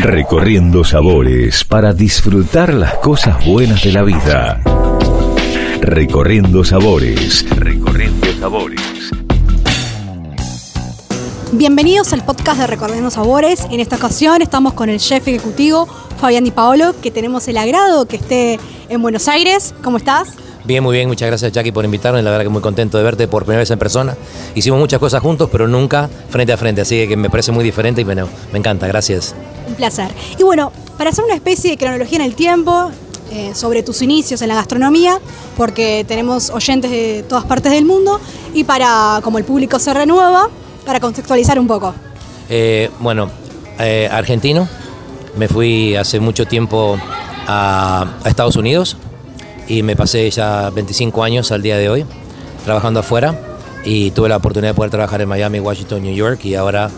Recorriendo sabores para disfrutar las cosas buenas de la vida. Recorriendo sabores. Recorriendo sabores. Bienvenidos al podcast de Recorriendo Sabores. En esta ocasión estamos con el chef ejecutivo Fabián Di Paolo, que tenemos el agrado que esté en Buenos Aires. ¿Cómo estás? Bien, muy bien, muchas gracias Jackie por invitarme, la verdad que muy contento de verte por primera vez en persona. Hicimos muchas cosas juntos, pero nunca frente a frente, así que me parece muy diferente y bueno, me encanta, gracias. Un placer. Y bueno, para hacer una especie de cronología en el tiempo, eh, sobre tus inicios en la gastronomía, porque tenemos oyentes de todas partes del mundo, y para, como el público se renueva, para contextualizar un poco. Eh, bueno, eh, argentino, me fui hace mucho tiempo a, a Estados Unidos, y me pasé ya 25 años al día de hoy trabajando afuera y tuve la oportunidad de poder trabajar en Miami, Washington, New York y ahora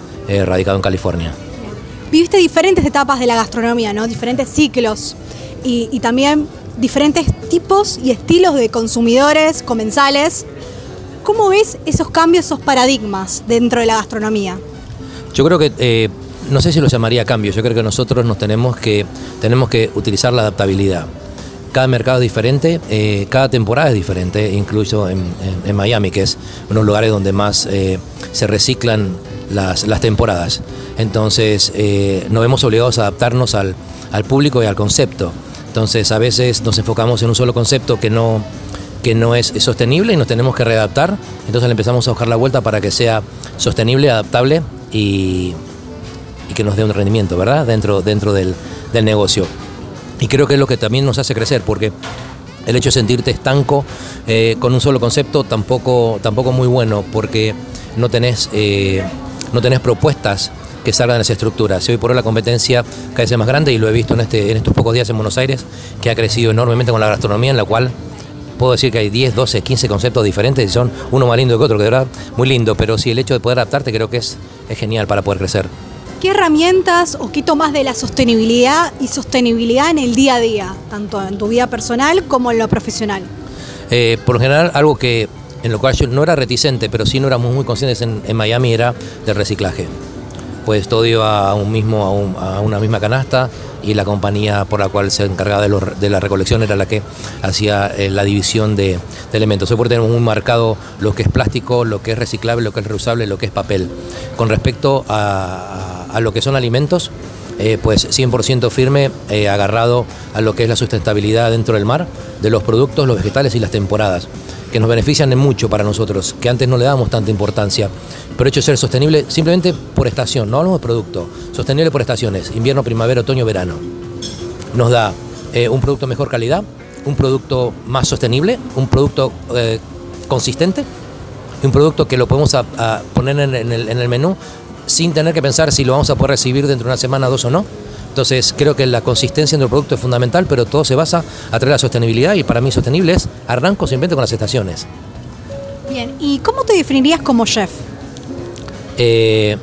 radicado en California. Viviste diferentes etapas de la gastronomía, ¿no? Diferentes ciclos y, también diferentes tipos y estilos de consumidores, comensales. ¿Cómo ves esos cambios, esos paradigmas dentro de la gastronomía? Yo creo que, eh, no sé si lo llamaría cambios, yo creo que nosotros nos tenemos que, tenemos que utilizar la adaptabilidad cada mercado es diferente, eh, cada temporada es diferente, incluso en, Miami, que es uno de los lugares donde más eh, se reciclan las, las, temporadas. Entonces, eh, nos vemos obligados a adaptarnos al, al, público y al concepto. Entonces, a veces nos enfocamos en un solo concepto que no, que no es, sostenible y nos tenemos que readaptar. Entonces, le empezamos a buscar la vuelta para que sea sostenible, adaptable y, y que nos dé un rendimiento, ¿verdad? Dentro, dentro del, del negocio. Y creo que es lo que también nos hace crecer, porque el hecho de sentirte estanco eh, con un solo concepto tampoco, tampoco muy bueno, porque no tenés, eh, no tenés propuestas que salgan de esa estructura. Si hoy por hoy la competencia cada vez es más grande, y lo he visto en, este, en estos pocos días en Buenos Aires, que ha crecido enormemente con la gastronomía, en la cual puedo decir que hay 10, 12, 15 conceptos diferentes y son uno más lindo que otro, que de verdad muy lindo, pero sí el hecho de poder adaptarte creo que es, es genial para poder crecer. ¿Qué herramientas o qué tomas de la sostenibilidad y sostenibilidad en el día a día, tanto en tu vida personal como en lo profesional? Eh, por lo general, algo que en lo cual yo no era reticente, pero sí no éramos muy conscientes en, Miami era del reciclaje. Pues todo iba a, un mismo, a, un, a, una misma canasta y la compañía por la cual se encargaba de, la recolección era la que hacía eh, la división de, de, elementos. Hoy por tenemos muy marcado lo que es plástico, lo que es reciclable, lo que es reusable, lo que es papel. Con respecto a, a lo que son alimentos, eh, pues 100% firme, eh, agarrado a lo que es la sustentabilidad dentro del mar, de los productos, los vegetales y las temporadas, que nos benefician en mucho para nosotros, que antes no le dábamos tanta importancia. Pero hecho ser sostenible simplemente por estación, no hablamos de producto, sostenible por estaciones, invierno, primavera, otoño, verano. Nos da eh, un producto de mejor calidad, un producto más sostenible, un producto eh, consistente, un producto que lo podemos poner en, el, en el menú sin tener que pensar si lo vamos a poder recibir dentro de una semana, dos o no. Entonces creo que la consistencia en el producto es fundamental, pero todo se basa a través de la sostenibilidad y para mí sostenible es arranco simplemente con las estaciones. Bien, ¿y cómo te definirías como chef? Eh,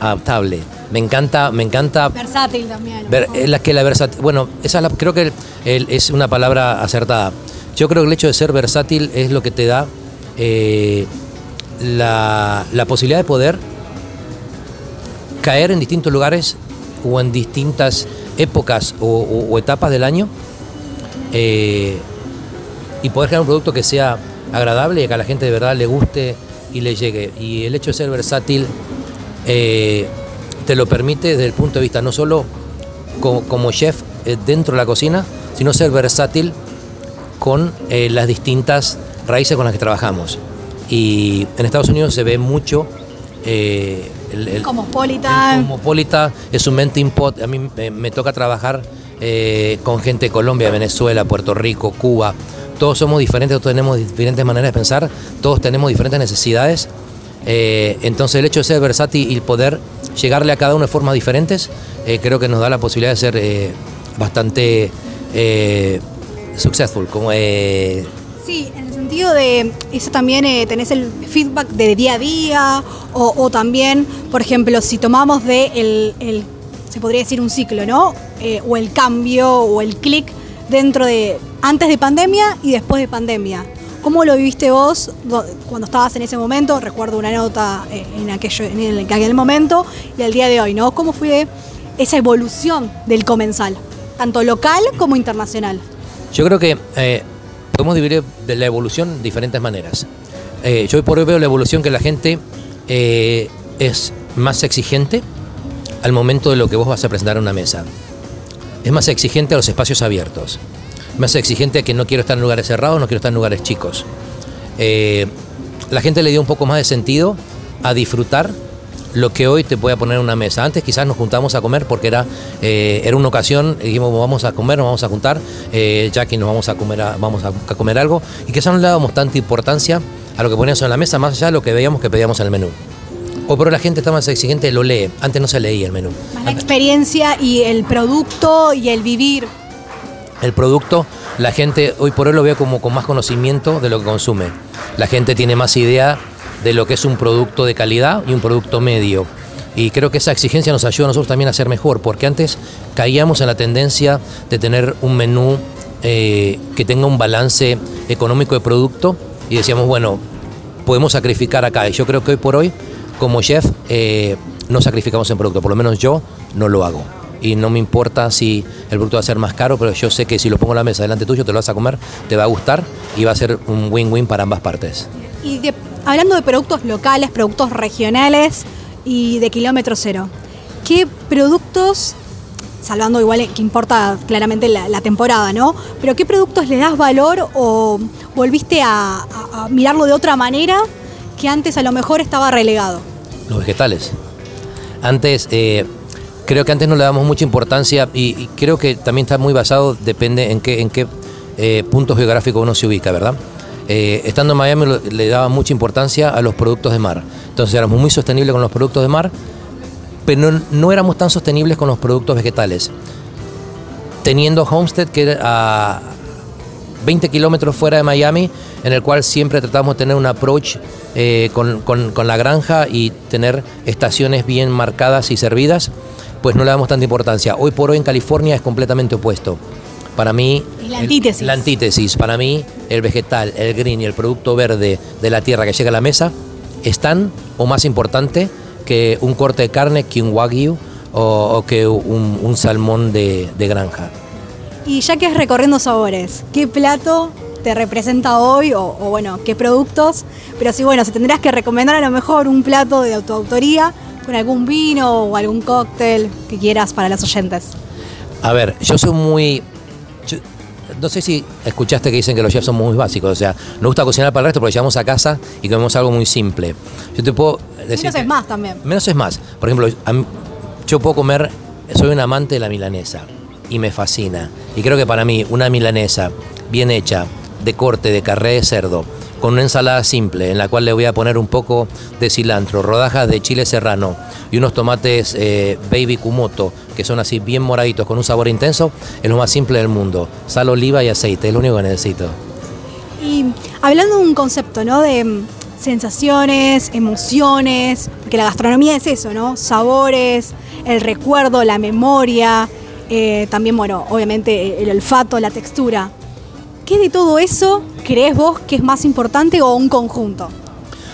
adaptable. Me encanta, me encanta. Versátil también. Ver, la que la versátil. Bueno, esa es la, creo que el, el, es una palabra acertada. Yo creo que el hecho de ser versátil es lo que te da eh, la, la posibilidad de poder caer en distintos lugares o en distintas épocas o, etapas del año eh, y poder crear un producto que sea agradable y que a la gente de verdad le guste y le llegue. Y el hecho de ser versátil eh, te lo permite desde el punto de vista no solo como, chef eh, dentro de la cocina, sino ser versátil con las distintas raíces con las que trabajamos. Y en Estados Unidos se ve mucho eh, el, el, Cosmopolita. El Cosmopolita es un melting pot. A mí me, me toca trabajar eh, con gente de Colombia, Venezuela, Puerto Rico, Cuba. Todos somos diferentes, todos tenemos diferentes maneras de pensar, todos tenemos diferentes necesidades. Eh, entonces el hecho de ser versátil y poder llegarle a cada uno de formas diferentes, eh, creo que nos da la posibilidad de ser bastante successful. Como, Sí, en el sentido de eso también eh, tenés el feedback de día a día o, también, por ejemplo, si tomamos de el, el se podría decir un ciclo, ¿no? Eh, o el cambio o el clic dentro de antes de pandemia y después de pandemia. ¿Cómo lo viviste vos cuando estabas en ese momento? Recuerdo una nota eh, en aquello, en aquel momento y al día de hoy, ¿no? ¿Cómo fue esa evolución del comensal, tanto local como internacional? Yo creo que podemos dividir de la evolución de diferentes maneras. Eh, yo hoy por hoy veo la evolución que la gente eh, es más exigente al momento de lo que vos vas a presentar en una mesa. Es más exigente a los espacios abiertos. Más exigente a que no quiero estar en lugares cerrados, no quiero estar en lugares chicos. Eh, la gente le dio un poco más de sentido a disfrutar lo que hoy te puede poner en una mesa. Antes quizás nos juntamos a comer porque era, eh, era una ocasión, dijimos vamos a comer, nos vamos a juntar, eh, ya que nos vamos a comer, vamos a, comer algo, y quizás no le dábamos tanta importancia a lo que poníamos en la mesa, más allá de lo que veíamos que pedíamos en el menú. Por hoy la gente está más exigente, lo lee. Antes no se leía el menú. Más la experiencia y el producto y el vivir. El producto, la gente hoy por hoy lo ve como con más conocimiento de lo que consume. La gente tiene más idea de lo que es un producto de calidad y un producto medio. Y creo que esa exigencia nos ayuda a nosotros también a ser mejor, porque antes caíamos en la tendencia de tener un menú eh, que tenga un balance económico de producto y decíamos, bueno, podemos sacrificar acá. Y yo creo que hoy por hoy, como chef, eh, no sacrificamos en producto, por lo menos yo no lo hago. Y no me importa si el producto va a ser más caro, pero yo sé que si lo pongo en la mesa delante tuyo, te lo vas a comer, te va a gustar y va a ser un win-win para ambas partes. Y hablando de productos locales, productos regionales y de kilómetro cero, ¿qué productos, salvando igual que importa claramente la, temporada, ¿no? Pero qué productos le das valor o volviste a, mirarlo de otra manera que antes a lo mejor estaba relegado? Los vegetales. Antes, eh, creo que antes no le damos mucha importancia y, creo que también está muy basado, depende en qué, en qué eh, punto geográfico uno se ubica, ¿verdad? Eh, estando en Miami le daba mucha importancia a los productos de mar. Entonces éramos muy sostenibles con los productos de mar, pero no, éramos tan sostenibles con los productos vegetales. Teniendo Homestead, que era a 20 kilómetros fuera de Miami, en el cual siempre tratamos de tener un approach eh, con, con, la granja y tener estaciones bien marcadas y servidas, pues no le damos tanta importancia. Hoy por hoy en California es completamente opuesto. Para mí... la antítesis. la antítesis. Para mí, el vegetal, el green y el producto verde de la tierra que llega a la mesa es tan o más importante que un corte de carne, que un wagyu o, que un, salmón de, granja. Y ya que es recorriendo sabores, ¿qué plato te representa hoy o, bueno, qué productos? Pero si bueno, si tendrías que recomendar a lo mejor un plato de tu autoría con algún vino o algún cóctel que quieras para los oyentes. A ver, yo soy muy no sé si escuchaste que dicen que los chefs son muy básicos, o sea, nos gusta cocinar para el resto porque llegamos a casa y comemos algo muy simple. Yo te puedo decir... Menos es más también. Menos es más. Por ejemplo, yo puedo comer, soy un amante de la milanesa y me fascina. Y creo que para mí una milanesa bien hecha, de corte, de carré de cerdo, con una ensalada simple en la cual le voy a poner un poco de cilantro, rodajas de chile serrano y unos tomates eh, baby kumoto que son así bien moraditos con un sabor intenso, es lo más simple del mundo. Sal, oliva y aceite, es lo único que necesito. Y hablando de un concepto, ¿no? De mm, sensaciones, emociones, porque la gastronomía es eso, ¿no? Sabores, el recuerdo, la memoria, eh, también, bueno, obviamente el olfato, la textura. ¿Qué de todo eso crees vos que es más importante o un conjunto?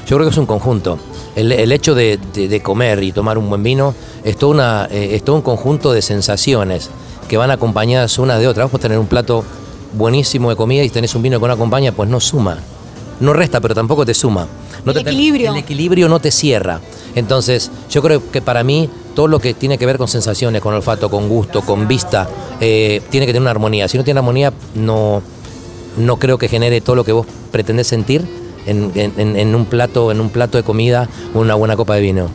Yo creo que es un conjunto. El, hecho de, comer y tomar un buen vino es todo, una, eh, es todo un conjunto de sensaciones que van acompañadas una de otra. Vos tener un plato buenísimo de comida y tenés un vino con una compañía, pues no suma. No resta, pero tampoco te suma. el equilibrio. El equilibrio no te cierra. Entonces, yo creo que para mí todo lo que tiene que ver con sensaciones, con olfato, con gusto, con vista, eh, tiene que tener una armonía. Si no tiene armonía, no, no creo que genere todo lo que vos pretendés sentir en, un plato, en un plato de comida o una buena copa de vino.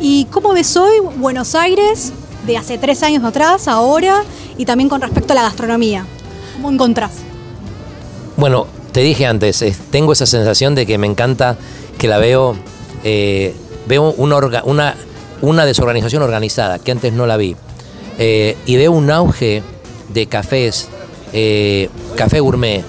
¿Y cómo ves hoy Buenos Aires de hace tres años atrás, ahora, y también con respecto a la gastronomía? ¿Cómo encontrás? Bueno, te dije antes, tengo esa sensación de que me encanta que la veo, eh, veo una, una, una, desorganización organizada, que antes no la vi. Eh, y veo un auge de cafés, eh, café gourmet,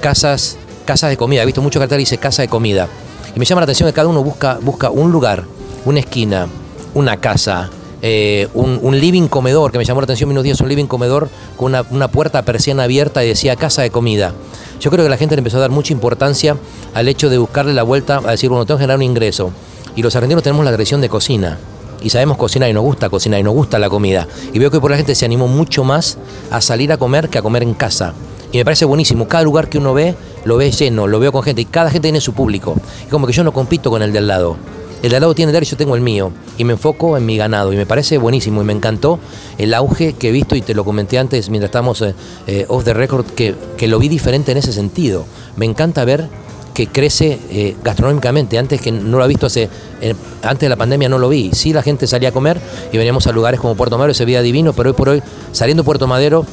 casas casas de comida. He visto mucho cartel y dice casa de comida. Y me llama la atención que cada uno busca, busca un lugar, una esquina, una casa, eh, un, living comedor, que me llamó la atención unos días, un living comedor con una, puerta persiana abierta y decía casa de comida. Yo creo que la gente le empezó a dar mucha importancia al hecho de buscarle la vuelta a decir, bueno, tengo que generar un ingreso. Y los argentinos tenemos la agresión de cocina. Y sabemos cocinar y nos gusta cocinar y nos gusta la comida. Y veo que por la gente se animó mucho más a salir a comer que a comer en casa. Y me parece buenísimo. Cada lugar que uno ve, lo ve lleno, lo veo con gente y cada gente tiene su público. Y como que yo no compito con el de al lado. El de al lado tiene el y yo tengo el mío. Y me enfoco en mi ganado. Y me parece buenísimo. Y me encantó el auge que he visto, y te lo comenté antes mientras estábamos eh, eh, off the record, que, que lo vi diferente en ese sentido. Me encanta ver que crece eh, gastronómicamente. Antes que no lo he visto hace, eh, antes de la pandemia no lo vi. Sí, la gente salía a comer y veníamos a lugares como Puerto Madero, se veía divino, pero hoy por hoy, saliendo Puerto Madero,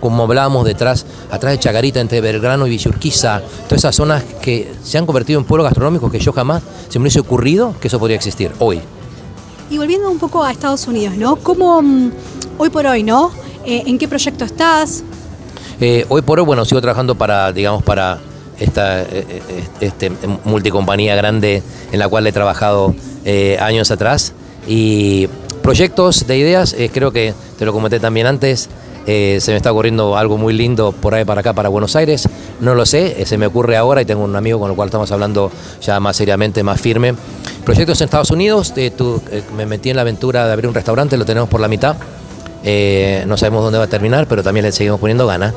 como hablábamos detrás, atrás de Chagarita, entre Belgrano y Villurquiza, todas esas zonas que se han convertido en pueblos gastronómicos que yo jamás se me hubiese ocurrido que eso podría existir hoy. Y volviendo un poco a Estados Unidos, ¿no? ¿Cómo mm, hoy por hoy, ¿no? Eh, ¿En qué proyecto estás? hoy por hoy, bueno, sigo trabajando para, digamos, para esta eh, eh, este, multicompañía grande en la cual he trabajado eh, años atrás. Y proyectos de ideas, creo que te lo comenté también antes, se me está ocurriendo algo muy lindo por ahí para acá, para Buenos Aires. No lo sé, se me ocurre ahora y tengo un amigo con el cual estamos hablando ya más seriamente, más firme. Proyectos en Estados Unidos, me metí en la aventura de abrir un restaurante, lo tenemos por la mitad. no sabemos dónde va a terminar, pero también le seguimos poniendo ganas.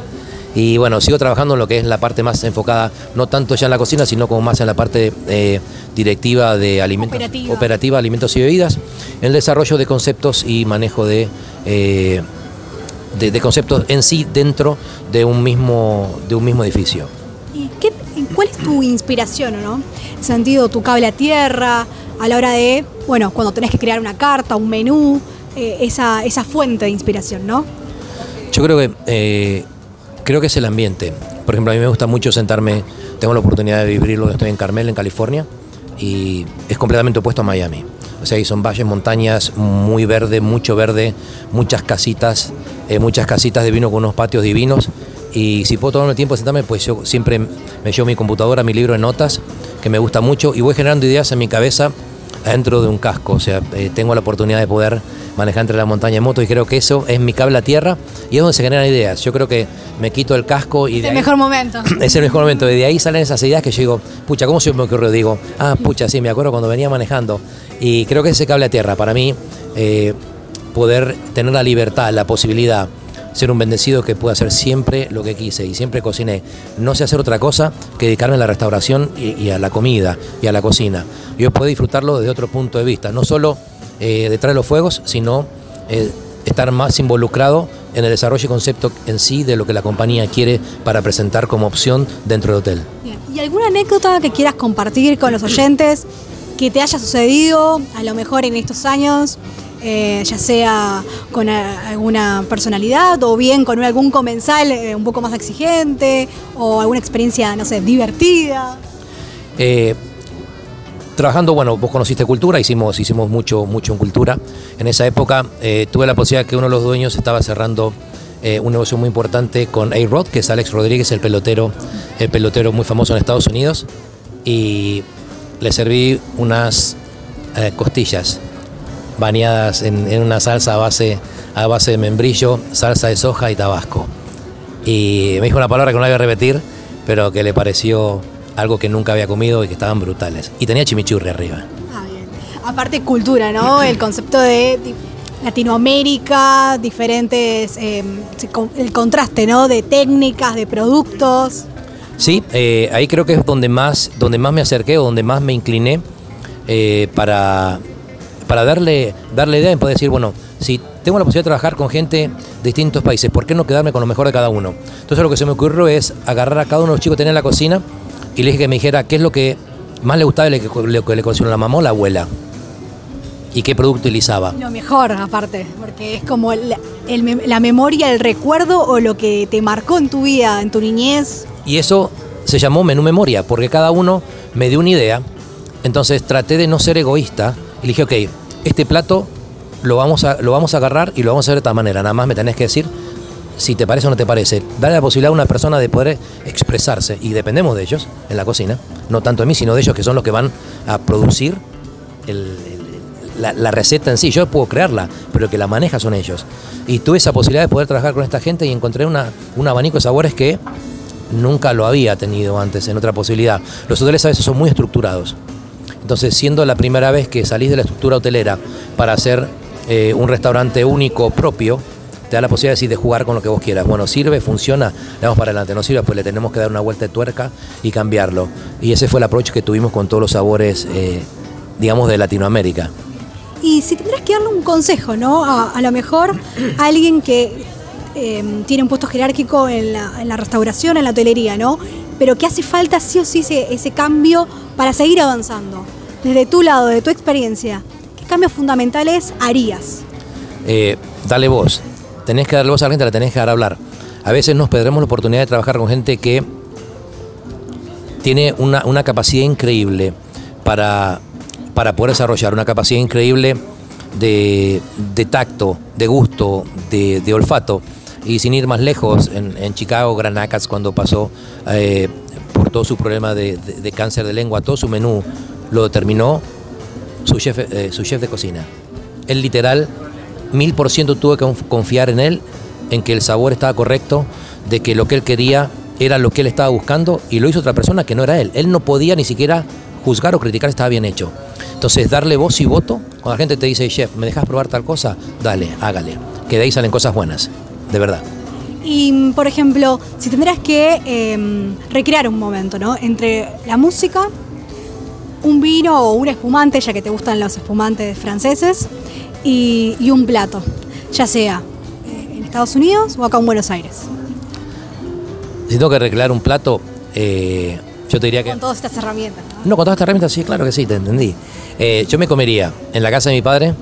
Y bueno, sigo trabajando en lo que es la parte más enfocada, no tanto ya en la cocina, sino como más en la parte eh, directiva de alimentos, operativa. alimentos y bebidas, en el desarrollo de conceptos y manejo de, eh, de, conceptos en sí dentro de un mismo, de un mismo edificio. ¿Y qué, cuál es tu inspiración, no? En sentido, tu cable a tierra, a la hora de, bueno, cuando tenés que crear una carta, un menú, eh, esa, esa fuente de inspiración, ¿no? Yo creo que Creo que es el ambiente. Por ejemplo, a mí me gusta mucho sentarme, tengo la oportunidad de vivirlo, estoy en Carmel, en California, y es completamente opuesto a Miami. O sea, ahí son valles, montañas, muy verde, mucho verde, muchas casitas, eh, muchas casitas de vino con unos patios divinos. Y si puedo tomarme el tiempo de sentarme, pues yo siempre me llevo mi computadora, mi libro de notas, que me gusta mucho, y voy generando ideas en mi cabeza dentro de un casco. O sea, eh, tengo la oportunidad de poder manejar entre la montaña en moto y creo que eso es mi cable a tierra y es donde se generan ideas. Yo creo que me quito el casco y... Es el mejor momento. Es el mejor momento. Y de ahí salen esas ideas que yo digo, pucha, ¿cómo se me ocurrió? Digo, ah, pucha, sí, me acuerdo cuando venía manejando. Y creo que ese cable a tierra, para mí, eh, poder tener la libertad, la posibilidad ser un bendecido que pueda hacer siempre lo que quise y siempre cociné. No sé hacer otra cosa que dedicarme a la restauración y, a la comida y a la cocina. Yo puedo disfrutarlo desde otro punto de vista, no solo eh, detrás de los fuegos, sino eh, estar más involucrado en el desarrollo y concepto en sí de lo que la compañía quiere para presentar como opción dentro del hotel. ¿Y alguna anécdota que quieras compartir con los oyentes que te haya sucedido a lo mejor en estos años? Eh, ya sea con alguna personalidad o bien con algún comensal un poco más exigente o alguna experiencia, no sé, divertida. Eh, trabajando, bueno, vos conociste cultura, hicimos, hicimos mucho, mucho en cultura. En esa época eh, tuve la posibilidad que uno de los dueños estaba cerrando eh, un negocio muy importante con A-Rod, que es Alex Rodríguez, el pelotero, el pelotero muy famoso en Estados Unidos. Y le serví unas eh, costillas bañadas en, una salsa a base, a base de membrillo, salsa de soja y tabasco. Y me dijo una palabra que no la voy a repetir, pero que le pareció algo que nunca había comido y que estaban brutales. Y tenía chimichurri arriba. Ah, bien. Aparte cultura, ¿no? El concepto de Latinoamérica, diferentes, em, el contraste, ¿no? De técnicas, de productos. Sí, eh, ahí creo que es donde más, donde más me acerqué o donde más me incliné eh, para, para darle, darle idea y poder decir, bueno, si tengo la posibilidad de trabajar con gente de distintos países, ¿por qué no quedarme con lo mejor de cada uno? Entonces lo que se me ocurrió es agarrar a cada uno de los chicos que tenía en la cocina y le dije que me dijera qué es lo que más le gustaba y lo que le cocinó la mamá o la abuela. ¿Y qué producto utilizaba? Lo mejor, aparte, porque es como la memoria, el recuerdo o lo que te marcó en tu vida, en tu niñez. Y eso se llamó menú memoria, porque cada uno me dio una idea. Entonces traté de no ser egoísta y dije, ok, este plato lo vamos a, lo vamos a agarrar y lo vamos a hacer de esta manera. Nada más me tenés que decir si te parece o no te parece. Darle la posibilidad a una persona de poder expresarse y dependemos de ellos en la cocina, no tanto de mí, sino de ellos que son los que van a producir la, receta en sí. Yo puedo crearla, pero que la maneja son ellos. Y tuve esa posibilidad de poder trabajar con esta gente y encontré un abanico de sabores que nunca lo había tenido antes en otra posibilidad. Los hoteles a veces son muy estructurados. Entonces, siendo la primera vez que salís de la estructura hotelera para hacer eh, un restaurante único propio, te da la posibilidad de, jugar con lo que vos quieras. Bueno, sirve, funciona, le vamos para adelante. No sirve, pues le tenemos que dar una vuelta de tuerca y cambiarlo. Y ese fue el approach que tuvimos con todos los sabores, eh, digamos, de Latinoamérica. Y si tendrás que darle un consejo, ¿no? A, lo mejor a alguien que em, tiene un puesto jerárquico en la, restauración, en la hotelería, ¿no? Pero que hace falta sí o sí ese, cambio para seguir avanzando. Desde tu lado, de tu experiencia, ¿qué cambios fundamentales harías? Eh, dale voz. Tenés que darle voz a la gente, la tenés que dar a hablar. A veces nos perdemos la oportunidad de trabajar con gente que tiene una, una capacidad increíble para para poder desarrollar una capacidad increíble de, tacto, de gusto, de, olfato. Y sin ir más lejos, en, Chicago, Gran cuando pasó eh, por todo su problema de, cáncer de lengua, todo su menú lo determinó su chef, eh, su chef de cocina. Él literal, mil por ciento tuvo que confiar en él, en que el sabor estaba correcto, de que lo que él quería era lo que él estaba buscando y lo hizo otra persona que no era él. Él no podía ni siquiera juzgar o criticar estaba bien hecho. Entonces, darle voz y voto, cuando la gente te dice, chef, ¿me dejas probar tal cosa? Dale, hágale. Que de ahí salen cosas buenas, de verdad. Y, por ejemplo, si tendrás que em, recrear un momento, ¿no? Entre la música, un vino o un espumante, ya que te gustan los espumantes franceses, y, un plato, ya sea eh, en Estados Unidos o acá en Buenos Aires. Si tengo que recrear un plato, eh, yo te diría que... Con todas estas herramientas. ¿no? no, con todas estas herramientas sí, claro que sí, te entendí. Eh, yo me comería en la casa de mi padre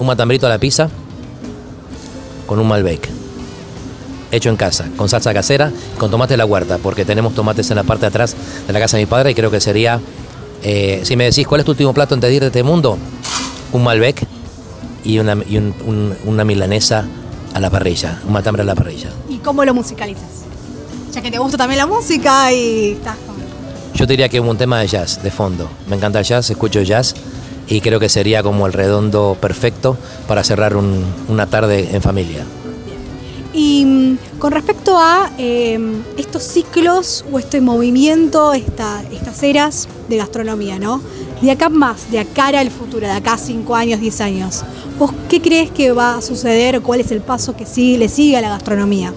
un matambrito a la pizza con un Malbec. Hecho en casa, con salsa casera con tomate de la huerta, porque tenemos tomates en la parte de atrás de la casa de mi padre y creo que sería, eh, si me decís, ¿cuál es tu último plato antes de ir de este mundo? Un Malbec y una, una milanesa a la parrilla, un matambre a la parrilla. ¿Y cómo lo musicalizas? Ya que te gusta también la música y estás yo diría que un tema de jazz, de fondo. Me encanta el jazz, escucho jazz y creo que sería como el redondo perfecto para cerrar una tarde en familia. Y mm, con respecto a em, estos ciclos o este movimiento, estas eras de gastronomía, ¿no? De acá más, de acá al futuro, de acá 5 años, 10 años, ¿vos qué crees que va a suceder? ¿Cuál es el paso que le sigue a la gastronomía?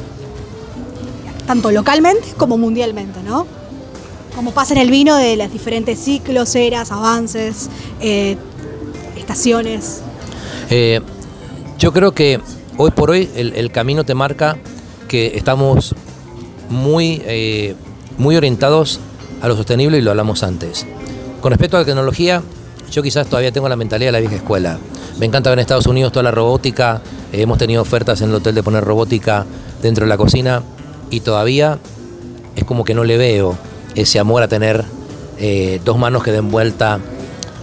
Tanto localmente como mundialmente, ¿no? como pasa en el vino de los diferentes ciclos, eras, avances, eh, estaciones. Eh, yo creo que hoy por hoy el, camino te marca que estamos muy, eh, muy orientados a lo sostenible y lo hablamos antes. Con respecto a la tecnología, yo quizás todavía tengo la mentalidad de la vieja escuela. Me encanta ver en Estados Unidos toda la robótica, hemos tenido ofertas en el hotel de poner robótica dentro de la cocina y todavía es como que no le veo ese amor a tener eh, dos manos que den vuelta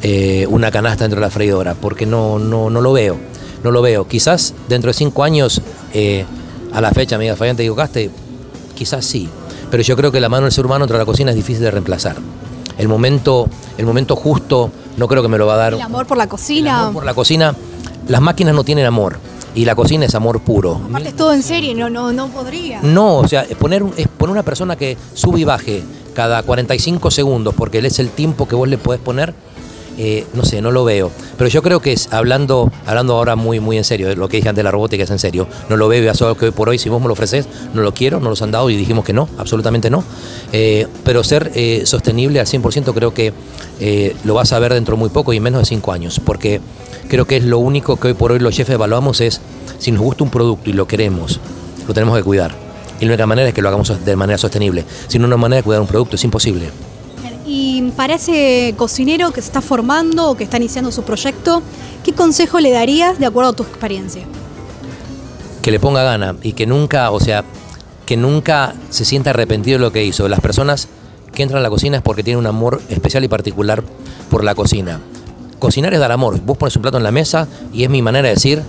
eh, una canasta dentro de la freidora, porque no, no, no lo veo, no lo veo. Quizás dentro de cinco años, eh, a la fecha, amiga Fabián, te equivocaste, quizás sí, pero yo creo que la mano del ser humano dentro de la cocina es difícil de reemplazar. El momento, el momento justo no creo que me lo va a dar. El amor por la cocina. El amor por la cocina. Las máquinas no tienen amor y la cocina es amor puro. Aparte es todo en serie, no, no, no podría. No, o sea, poner, es poner una persona que sube y baje cada 45 segundos, porque él es el tiempo que vos le podés poner, eh, no sé, no lo veo. Pero yo creo que es, hablando, hablando ahora muy, muy en serio, lo que dije antes de la robótica es en serio, no lo veo y eso que hoy por hoy, si vos me lo ofreces, no lo quiero, no los han dado y dijimos que no, absolutamente no. Eh, pero ser eh, sostenible al 100% creo que lo vas a ver dentro de muy poco y en menos de 5 años, porque creo que es lo único que hoy por hoy los jefes evaluamos es si nos gusta un producto y lo queremos, lo tenemos que cuidar. Y la única manera es que lo hagamos de manera sostenible. Si no, una manera de cuidar un producto es imposible. Y para ese cocinero que se está formando o que está iniciando su proyecto, ¿qué consejo le darías de acuerdo a tu experiencia? Que le ponga gana y que nunca, o sea, que nunca se sienta arrepentido de lo que hizo. Las personas que entran a la cocina es porque tienen un amor especial y particular por la cocina. Cocinar es dar amor. Vos pones un plato en la mesa y es mi manera de decir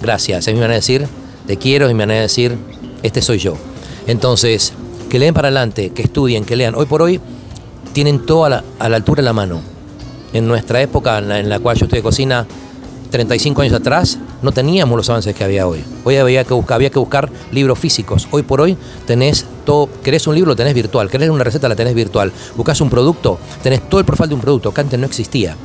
gracias, es mi manera de decir te quiero, es mi manera de decir este soy yo. Entonces, que leen para adelante, que estudien, que lean. Hoy por hoy tienen todo a la, altura de la mano. En nuestra época, en la, cual yo estoy de cocina, 35 años atrás, no teníamos los avances que había hoy. Hoy había que buscar, había que buscar libros físicos. Hoy por hoy tenés todo, querés un libro, lo tenés virtual, querés una receta, la tenés virtual. Buscas un producto, tenés todo el profile de un producto, que antes no existía.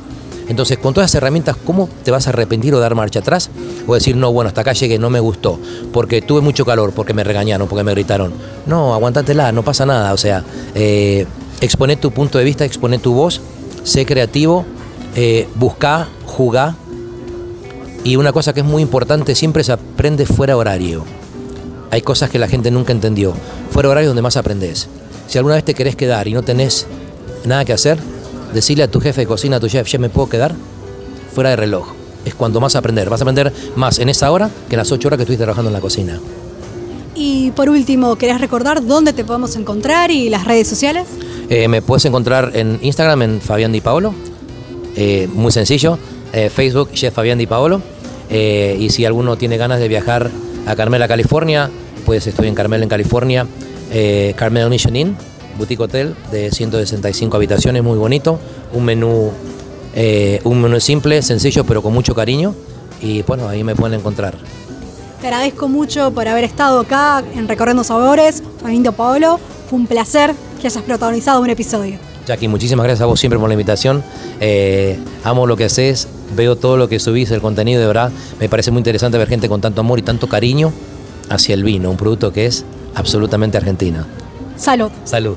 Entonces, con todas esas herramientas, ¿cómo te vas a arrepentir o dar marcha atrás? O decir, no, bueno, hasta acá llegué, no me gustó, porque tuve mucho calor, porque me regañaron, porque me gritaron. No, aguantátela, no pasa nada. O sea, eh, exponé tu punto de vista, exponé tu voz, sé creativo, eh, busca, jugá. Y una cosa que es muy importante, siempre se aprende fuera horario. Hay cosas que la gente nunca entendió. Fuera horario es donde más aprendes. Si alguna vez te querés quedar y no tenés nada que hacer, decirle a tu jefe de cocina, a tu chef, ¿ya me puedo quedar? Fuera de reloj. Es cuando más aprender. Vas a aprender más en esa hora que en las ocho horas que estuviste trabajando en la cocina. Y por último, ¿querés recordar dónde te podemos encontrar y las redes sociales? Eh, me puedes encontrar en Instagram en Fabián Di Paolo. Eh, muy sencillo. Eh, Facebook, Chef Fabián Di Paolo. y si alguno tiene ganas de viajar a Carmela, California, pues estoy en Carmel, en California. Carmel Mission Inn, boutique hotel de 165 habitaciones, muy bonito. Un menú, un menú simple, sencillo, pero con mucho cariño. Y bueno, ahí me pueden encontrar. Te agradezco mucho por haber estado acá en Recorriendo Sabores, Fabián Di Paolo. Fue un placer que hayas protagonizado un episodio. Jackie, muchísimas gracias a vos siempre por la invitación. Eh, amo lo que haces, veo todo lo que subís, el contenido, de verdad. Me parece muy interesante ver gente con tanto amor y tanto cariño hacia el vino, un producto que es absolutamente argentina. Salud. Salud.